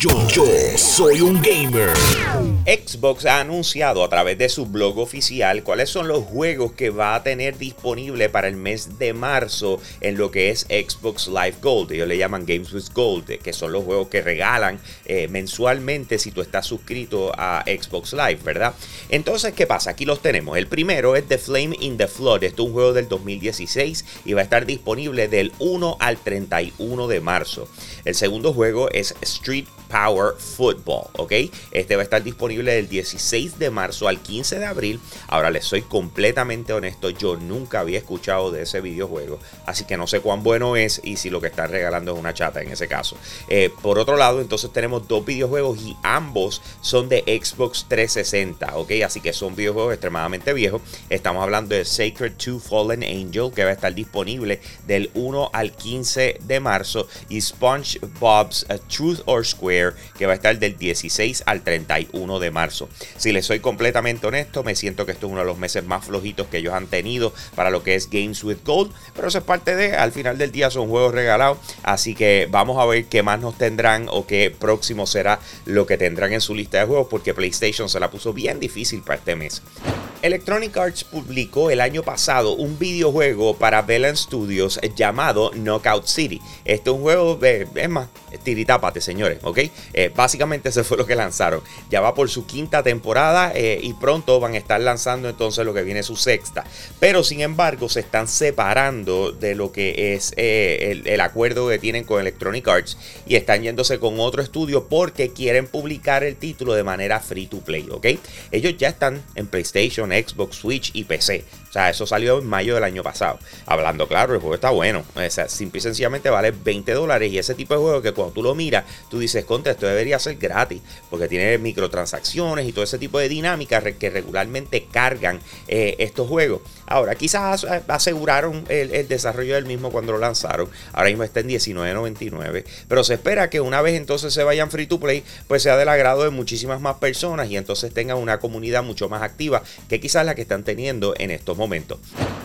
Yo, yo soy un gamer. Xbox ha anunciado a través de su blog oficial cuáles son los juegos que va a tener disponible para el mes de marzo en lo que es Xbox Live Gold. Ellos le llaman Games with Gold, que son los juegos que regalan eh, mensualmente si tú estás suscrito a Xbox Live, ¿verdad? Entonces, ¿qué pasa? Aquí los tenemos. El primero es The Flame in the Flood. Esto es un juego del 2016 y va a estar disponible del 1 al 31 de marzo. El segundo juego es Street Power Football, ¿ok? Este va a estar disponible del 16 de marzo al 15 de abril. Ahora les soy completamente honesto, yo nunca había escuchado de ese videojuego, así que no sé cuán bueno es y si lo que están regalando es una chata en ese caso. Eh, por otro lado, entonces tenemos dos videojuegos y ambos son de Xbox 360, ¿ok? Así que son videojuegos extremadamente viejos. Estamos hablando de Sacred 2 Fallen Angel, que va a estar disponible del 1 al 15 de marzo, y SpongeBob's uh, Truth or Square que va a estar del 16 al 31 de marzo. Si les soy completamente honesto, me siento que esto es uno de los meses más flojitos que ellos han tenido para lo que es Games with Gold, pero eso es parte de, al final del día son juegos regalados, así que vamos a ver qué más nos tendrán o qué próximo será lo que tendrán en su lista de juegos, porque PlayStation se la puso bien difícil para este mes. Electronic Arts publicó el año pasado un videojuego para Belen Studios llamado Knockout City. Este es un juego, de, es más, tiritápate, señores, ¿ok? Eh, básicamente eso fue lo que lanzaron. Ya va por su quinta temporada eh, y pronto van a estar lanzando entonces lo que viene su sexta. Pero sin embargo se están separando de lo que es eh, el, el acuerdo que tienen con Electronic Arts y están yéndose con otro estudio porque quieren publicar el título de manera free to play, ¿ok? Ellos ya están en PlayStation Xbox, Switch y PC. O sea, eso salió en mayo del año pasado. Hablando claro, el juego está bueno. O sea, simple y sencillamente vale 20 dólares. Y ese tipo de juego que cuando tú lo miras, tú dices, esto debería ser gratis. Porque tiene microtransacciones y todo ese tipo de dinámicas que regularmente cargan eh, estos juegos. Ahora, quizás aseguraron el, desarrollo del mismo cuando lo lanzaron. Ahora mismo está en 19.99. Pero se espera que una vez entonces se vayan free to play, pues sea del agrado de muchísimas más personas y entonces tengan una comunidad mucho más activa que quizás la que están teniendo en estos momentos.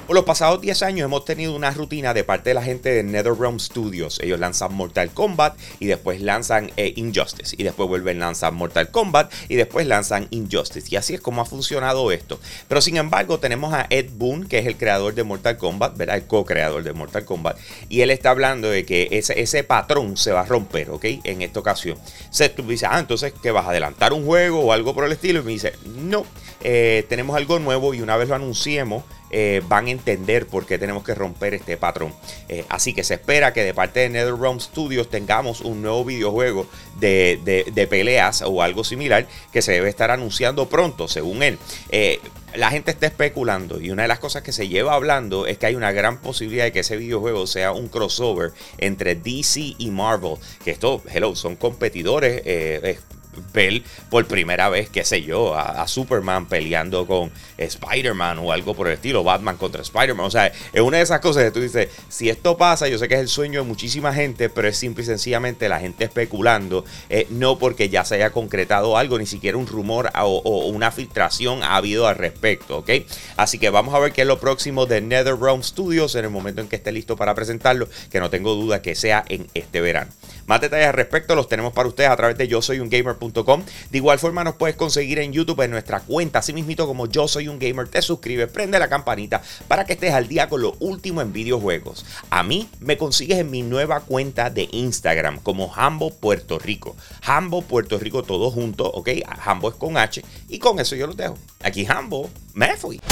Por los pasados 10 años hemos tenido una rutina de parte de la gente de NetherRealm Studios. Ellos lanzan Mortal Kombat y después lanzan eh, Injustice. Y después vuelven a lanzar Mortal Kombat y después lanzan Injustice. Y así es como ha funcionado esto. Pero sin embargo tenemos a Ed Boon, que es el creador de Mortal Kombat, ¿verdad? El co-creador de Mortal Kombat. Y él está hablando de que ese, ese patrón se va a romper, ¿ok? En esta ocasión. Seth dice, ah, entonces, ¿qué vas a adelantar un juego o algo por el estilo? Y me dice, no, eh, tenemos algo nuevo y una vez lo anunciemos, eh, van a entender por qué tenemos que romper este patrón. Eh, así que se espera que de parte de NetherRealm Studios tengamos un nuevo videojuego de, peleas o algo similar que se debe estar anunciando pronto, según él. la gente está especulando y una de las cosas que se lleva hablando es que hay una gran posibilidad de que ese videojuego sea un crossover entre DC y Marvel. Que esto, hello, son competidores ver por primera vez, qué sé yo, a, Superman peleando con Spider-Man o algo por el estilo, Batman contra Spider-Man. O sea, es una de esas cosas que tú dices, si esto pasa, yo sé que es el sueño de muchísima gente, pero es simple y sencillamente la gente especulando, eh, no porque ya se haya concretado algo, ni siquiera un rumor o, una filtración ha habido al respecto, ¿ok? Así que vamos a ver qué es lo próximo de NetherRealm Studios en el momento en que esté listo para presentarlo, que no tengo duda que sea en este verano. Más detalles al respecto los tenemos para ustedes a través de yo soy un gamer.com. De igual forma nos puedes conseguir en YouTube en nuestra cuenta, así mismito como yo soy un gamer. Te suscribes, prende la campanita para que estés al día con lo último en videojuegos. A mí me consigues en mi nueva cuenta de Instagram como Hambo Puerto Rico. Hambo Puerto Rico todo junto, ¿ok? Hambo es con H y con eso yo lo dejo. Aquí Hambo, me fui.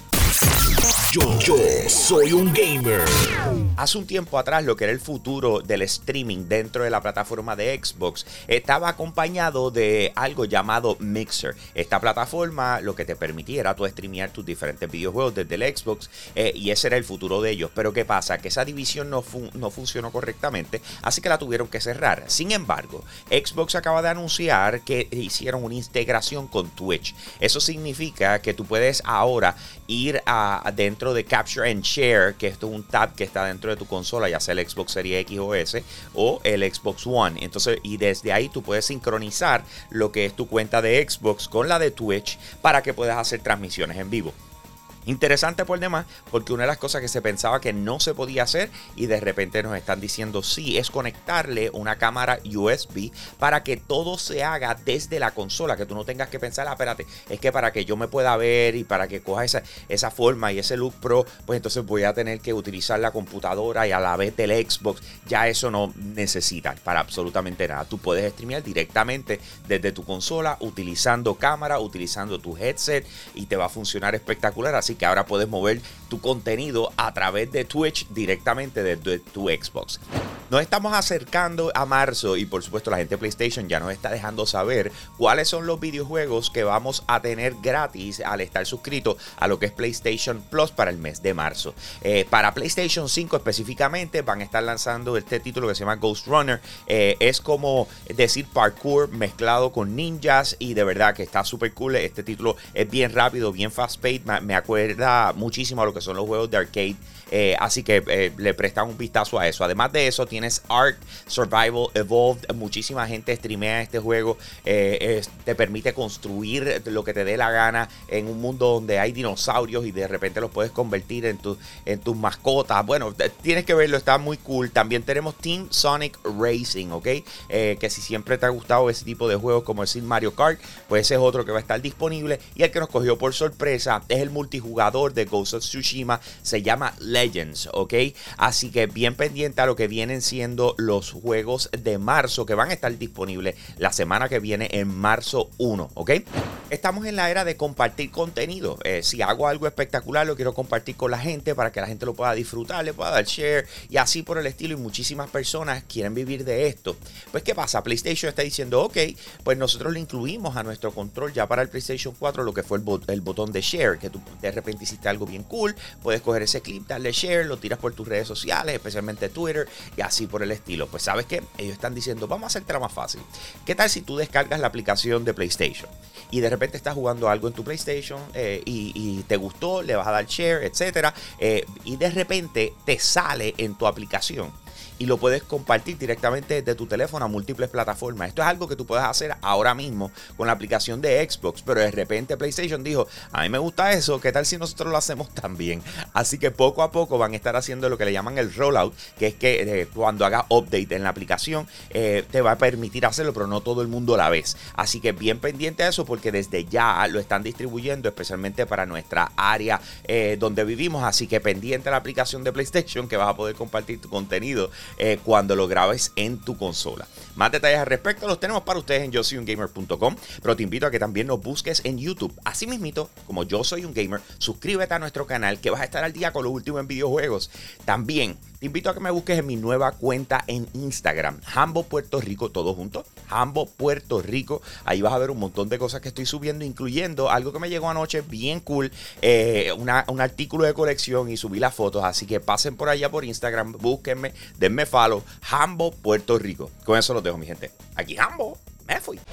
Yo, yo soy un gamer. Hace un tiempo atrás, lo que era el futuro del streaming dentro de la plataforma de Xbox estaba acompañado de algo llamado Mixer. Esta plataforma lo que te permitía era tú streamear tus diferentes videojuegos desde el Xbox eh, y ese era el futuro de ellos. Pero ¿qué pasa? Que esa división no, no funcionó correctamente, así que la tuvieron que cerrar. Sin embargo, Xbox acaba de anunciar que hicieron una integración con Twitch. Eso significa que tú puedes ahora ir a, dentro de Capture and Share, que esto es un tab que está dentro de tu consola, ya sea el Xbox Series X o S o el Xbox One. Entonces, y desde ahí tú puedes sincronizar lo que es tu cuenta de Xbox con la de Twitch para que puedas hacer transmisiones en vivo. Interesante por demás, porque una de las cosas que se pensaba que no se podía hacer y de repente nos están diciendo sí, es conectarle una cámara USB para que todo se haga desde la consola, que tú no tengas que pensar, ah, espérate, es que para que yo me pueda ver y para que coja esa, esa forma y ese look pro, pues entonces voy a tener que utilizar la computadora y a la vez del Xbox. Ya eso no necesitas para absolutamente nada. Tú puedes streamear directamente desde tu consola utilizando cámara, utilizando tu headset y te va a funcionar espectacular. Así que ahora puedes mover tu contenido a través de Twitch directamente desde tu Xbox. Nos estamos acercando a marzo y por supuesto la gente de PlayStation ya nos está dejando saber cuáles son los videojuegos que vamos a tener gratis al estar suscrito a lo que es PlayStation Plus para el mes de marzo. Eh, para PlayStation 5 específicamente van a estar lanzando este título que se llama Ghost Runner. Eh, es como decir parkour mezclado con ninjas y de verdad que está súper cool. Este título es bien rápido, bien fast paced. Me acuerda muchísimo a lo que son los juegos de arcade eh, así que le prestan un vistazo a eso. Además de eso, tienes Ark Survival Evolved. Muchísima gente streamea este juego. Eh, te permite construir lo que te dé la gana en un mundo donde hay dinosaurios y de repente los puedes convertir en, tu, en tus mascotas. Bueno, tienes que verlo, está muy cool. También tenemos Team Sonic Racing, ¿ok? que si siempre te ha gustado ese tipo de juegos como decir Mario Kart, pues ese es otro que va a estar disponible. Y el que nos cogió por sorpresa es el multijugador de Ghost of Tsushima. Se llama Legends, ¿ok? Así que bien pendiente a lo que vienen los juegos de marzo que van a estar disponibles la semana que viene en marzo 1, ¿ok? Estamos en la era de compartir contenido. Eh, si hago algo espectacular, lo quiero compartir con la gente para que la gente lo pueda disfrutar, le pueda dar share y así por el estilo. Y muchísimas personas quieren vivir de esto. Pues, ¿qué pasa? PlayStation está diciendo, ok, pues nosotros le incluimos a nuestro control ya para el PlayStation 4 lo que fue el, el botón de share, que tú de repente hiciste algo bien cool, puedes coger ese clip, darle share, lo tiras por tus redes sociales, especialmente Twitter y así por el estilo. Pues sabes que ellos están diciendo, vamos a hacerte más fácil. ¿Qué tal si tú descargas la aplicación de PlayStation y de repente estás jugando algo en tu PlayStation eh, y, te gustó, le vas a dar share, etcétera, eh, y de repente te sale en tu aplicación y lo puedes compartir directamente desde tu teléfono a múltiples plataformas. Esto es algo que tú puedes hacer ahora mismo con la aplicación de Xbox, pero de repente PlayStation dijo, a mí me gusta eso, ¿qué tal si nosotros lo hacemos también? Así que poco a poco van a estar haciendo lo que le llaman el rollout, que es que eh, cuando haga update en la aplicación eh, te va a permitir hacerlo, pero no todo el mundo la vez. Así que bien pendiente a eso porque desde ya lo están distribuyendo, especialmente para nuestra área eh, donde vivimos. Así que pendiente a la aplicación de PlayStation que vas a poder compartir tu contenido eh, cuando lo grabes en tu consola. Más detalles al respecto los tenemos para ustedes en yo soy un gamer.com, pero te invito a que también nos busques en YouTube. Así mismito, como yo soy un gamer, suscríbete a nuestro canal que vas a estar al día con lo último en videojuegos. También te invito a que me busques en mi nueva cuenta en Instagram, Hambo Puerto Rico, todo junto, Hambo Puerto Rico. Ahí vas a ver un montón de cosas que estoy subiendo, incluyendo algo que me llegó anoche bien cool, eh, un artículo de colección y subí las fotos. Así que pasen por allá por Instagram, búsquenme, denme follow, Hambo Puerto Rico. Con eso los dejo, mi gente. Aquí Hambo, me fui.